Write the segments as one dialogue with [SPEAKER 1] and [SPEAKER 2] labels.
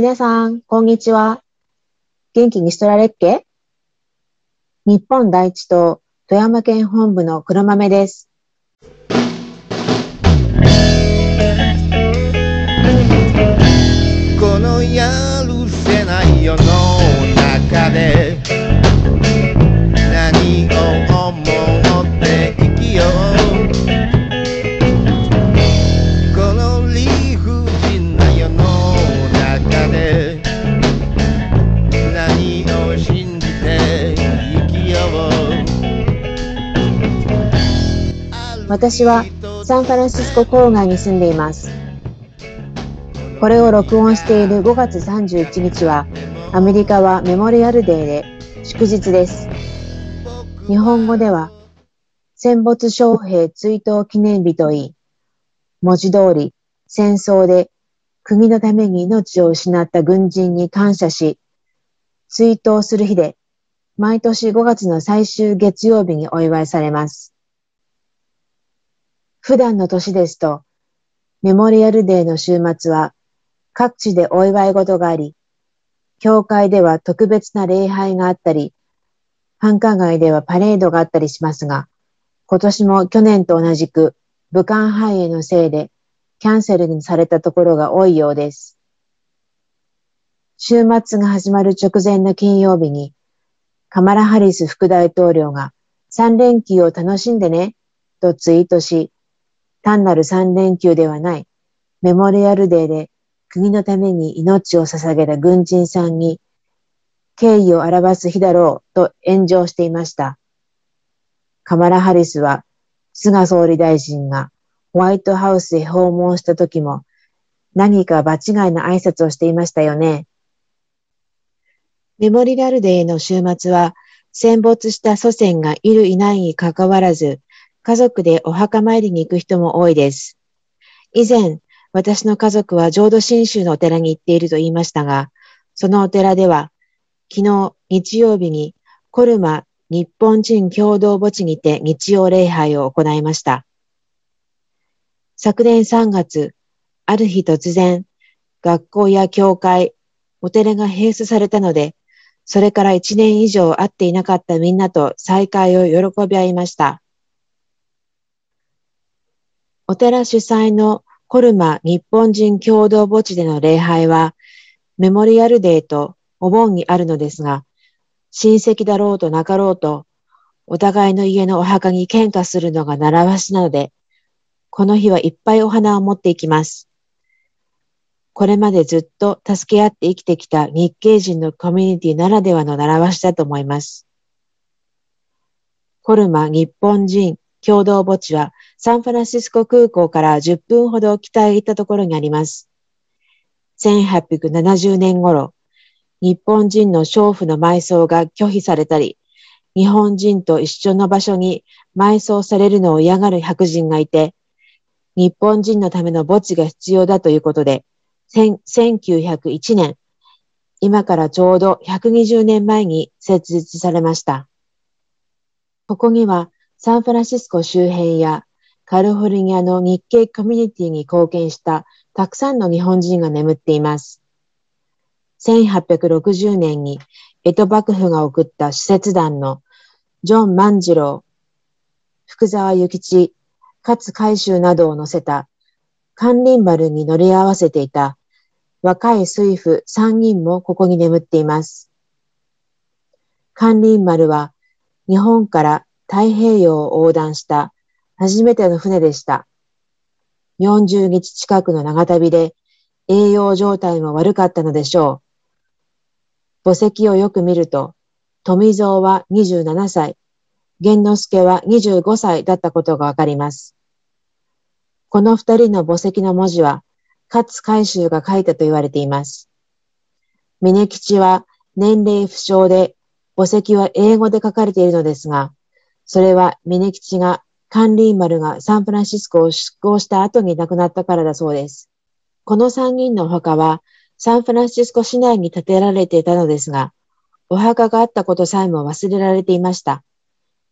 [SPEAKER 1] 皆さん、こんにちは。元気にしとられっけ？日本第一党富山県本部の黒豆です。このやるせない世の中で私はサンフランシスコ郊外に住んでいます。これを録音している5月31日はアメリカはメモリアルデーで祝日です。日本語では戦没将兵追悼記念日といい、文字通り戦争で国のために命を失った軍人に感謝し、追悼する日で毎年5月の最終月曜日にお祝いされます。普段の年ですと、メモリアルデーの週末は各地でお祝い事があり、教会では特別な礼拝があったり、繁華街ではパレードがあったりしますが、今年も去年と同じく武漢肺炎のせいでキャンセルにされたところが多いようです。週末が始まる直前の金曜日に、カマラ・ハリス副大統領が3連休を楽しんでねとツイートし、単なる三連休ではないメモリアルデーで国のために命を捧げた軍人さんに敬意を表す日だろうと炎上していました。カマラ・ハリスは菅総理大臣がホワイトハウスへ訪問した時も何か場違いな挨拶をしていましたよね。メモリアルデーの週末は戦没した祖先がいるいないにかかわらず家族でお墓参りに行く人も多いです。以前、私の家族は浄土真宗のお寺に行っていると言いましたが、そのお寺では、昨日日曜日にコルマ日本人共同墓地にて日曜礼拝を行いました。昨年3月、ある日突然、学校や教会、お寺が閉鎖されたので、それから1年以上会っていなかったみんなと再会を喜び合いました。お寺主催のコルマ日本人共同墓地での礼拝は、メモリアルデーとお盆にあるのですが、親戚だろうとなかろうと、お互いの家のお墓に喧嘩するのが習わしなので、この日はいっぱいお花を持っていきます。これまでずっと助け合って生きてきた日系人のコミュニティならではの習わしだと思います。コルマ日本人共同墓地はサンフランシスコ空港から10分ほど北へ行ったところにあります。1870年頃、日本人の娼婦の埋葬が拒否されたり、日本人と一緒の場所に埋葬されるのを嫌がる白人がいて、日本人のための墓地が必要だということで、1901年、今からちょうど120年前に設立されました。ここにはサンフランシスコ周辺やカリフォルニアの日系コミュニティに貢献したたくさんの日本人が眠っています。1860年に江戸幕府が送った使節団のジョン万次郎、福沢諭吉、勝海舟などを乗せた関林丸に乗り合わせていた若い水夫3人もここに眠っています。関林丸は日本から太平洋を横断した初めての船でした。40日近くの長旅で栄養状態も悪かったのでしょう。墓石をよく見ると、富蔵は27歳、玄之助は25歳だったことがわかります。この二人の墓石の文字は、勝海舟が書いたと言われています。峰吉は年齢不詳で、墓石は英語で書かれているのですが、それは峰吉がカンリーマルがサンフランシスコを出港した後に亡くなったからだそうです。この3人のお墓はサンフランシスコ市内に建てられていたのですが、お墓があったことさえも忘れられていました。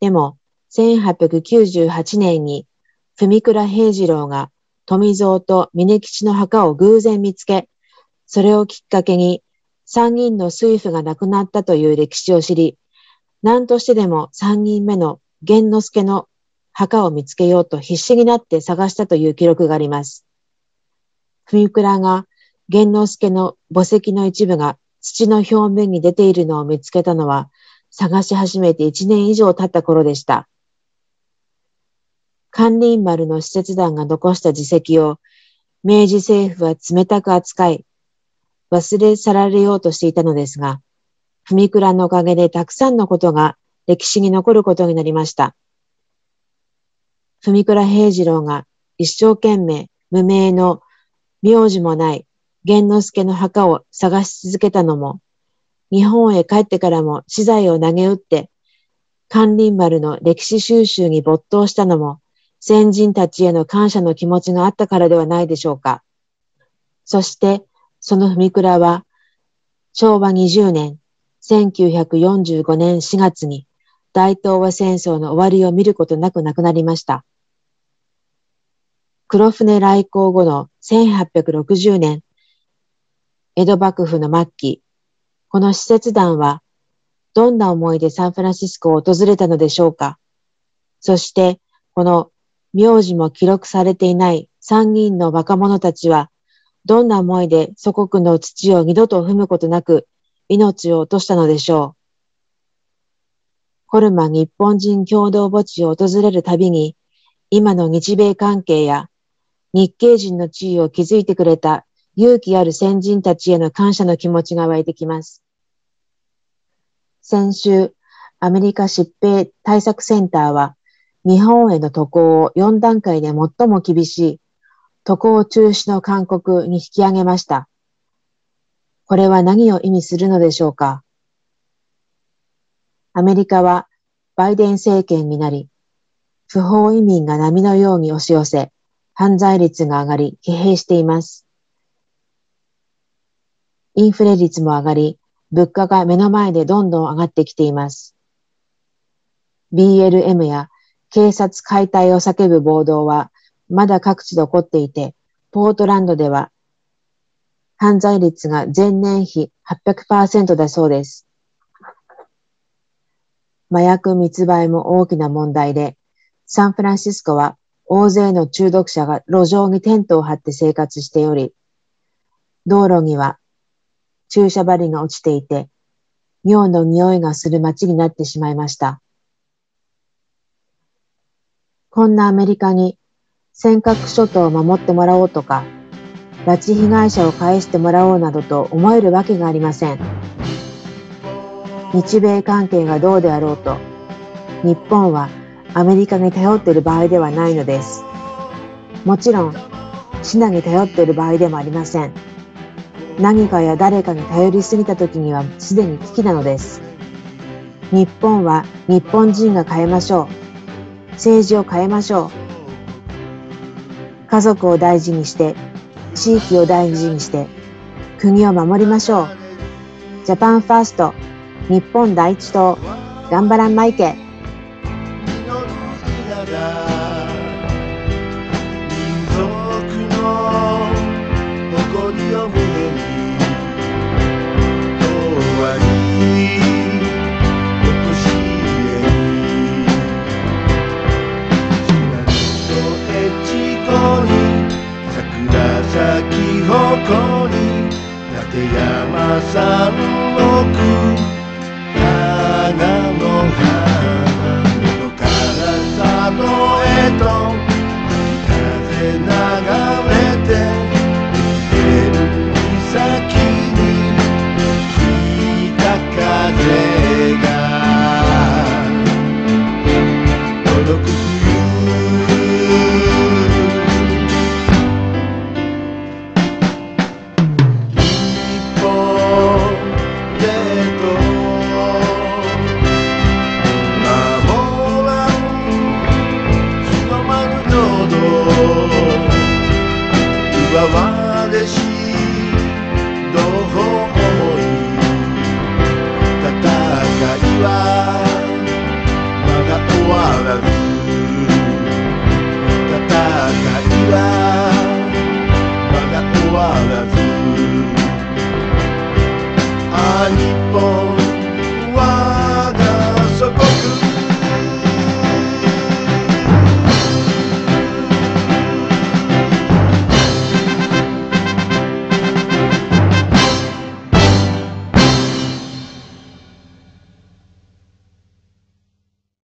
[SPEAKER 1] でも、1898年に、文倉平次郎が富蔵と峰吉の墓を偶然見つけ、それをきっかけに3人の水夫が亡くなったという歴史を知り、何としてでも3人目の玄之助の墓を見つけようと必死になって探したという記録があります。文倉が玄之助の墓石の一部が土の表面に出ているのを見つけたのは探し始めて1年以上経った頃でした。関林丸の使節団が残した自責を明治政府は冷たく扱い、忘れ去られようとしていたのですが、文倉のおかげでたくさんのことが歴史に残ることになりました。文倉平次郎が一生懸命無名の名字もない玄之助の墓を探し続けたのも、日本へ帰ってからも資材を投げ打って、関林丸の歴史収集に没頭したのも、先人たちへの感謝の気持ちがあったからではないでしょうか。そして、その文倉は、昭和20年、1945年4月に大東亜戦争の終わりを見ることなく亡くなりました。黒船来航後の1860年、江戸幕府の末期、この使節団はどんな思いでサンフランシスコを訪れたのでしょうかそして、この名字も記録されていない参議院の若者たちは、どんな思いで祖国の土を二度と踏むことなく命を落としたのでしょう。コルマ日本人共同墓地を訪れるたびに、今の日米関係や日系人の地位を築いてくれた勇気ある先人たちへの感謝の気持ちが湧いてきます。先週、アメリカ疾病対策センターは、日本への渡航を4段階で最も厳しい渡航中止の勧告に引き上げました。これは何を意味するのでしょうか？アメリカはバイデン政権になり、不法移民が波のように押し寄せ、犯罪率が上がり、疲弊しています。インフレ率も上がり、物価が目の前でどんどん上がってきています。BLM や警察解体を叫ぶ暴動はまだ各地で起こっていて、ポートランドでは犯罪率が前年比800%だそうです。麻薬密売も大きな問題で、サンフランシスコは大勢の中毒者が路上にテントを張って生活しており、道路には注射針が落ちていて、尿の匂いがする街になってしまいました。こんなアメリカに尖閣諸島を守ってもらおうとか、拉致被害者を返してもらおうなどと思えるわけがありません。日米関係がどうであろうと、日本はアメリカに頼っている場合ではないのです。もちろん、シナに頼っている場合でもありません。何かや誰かに頼りすぎた時にはすでに危機なのです。日本は日本人が変えましょう。政治を変えましょう。家族を大事にして、地域を大事にして、国を守りましょう。ジャパンファースト、日本第一党、頑張らんまいけ。
[SPEAKER 2] の that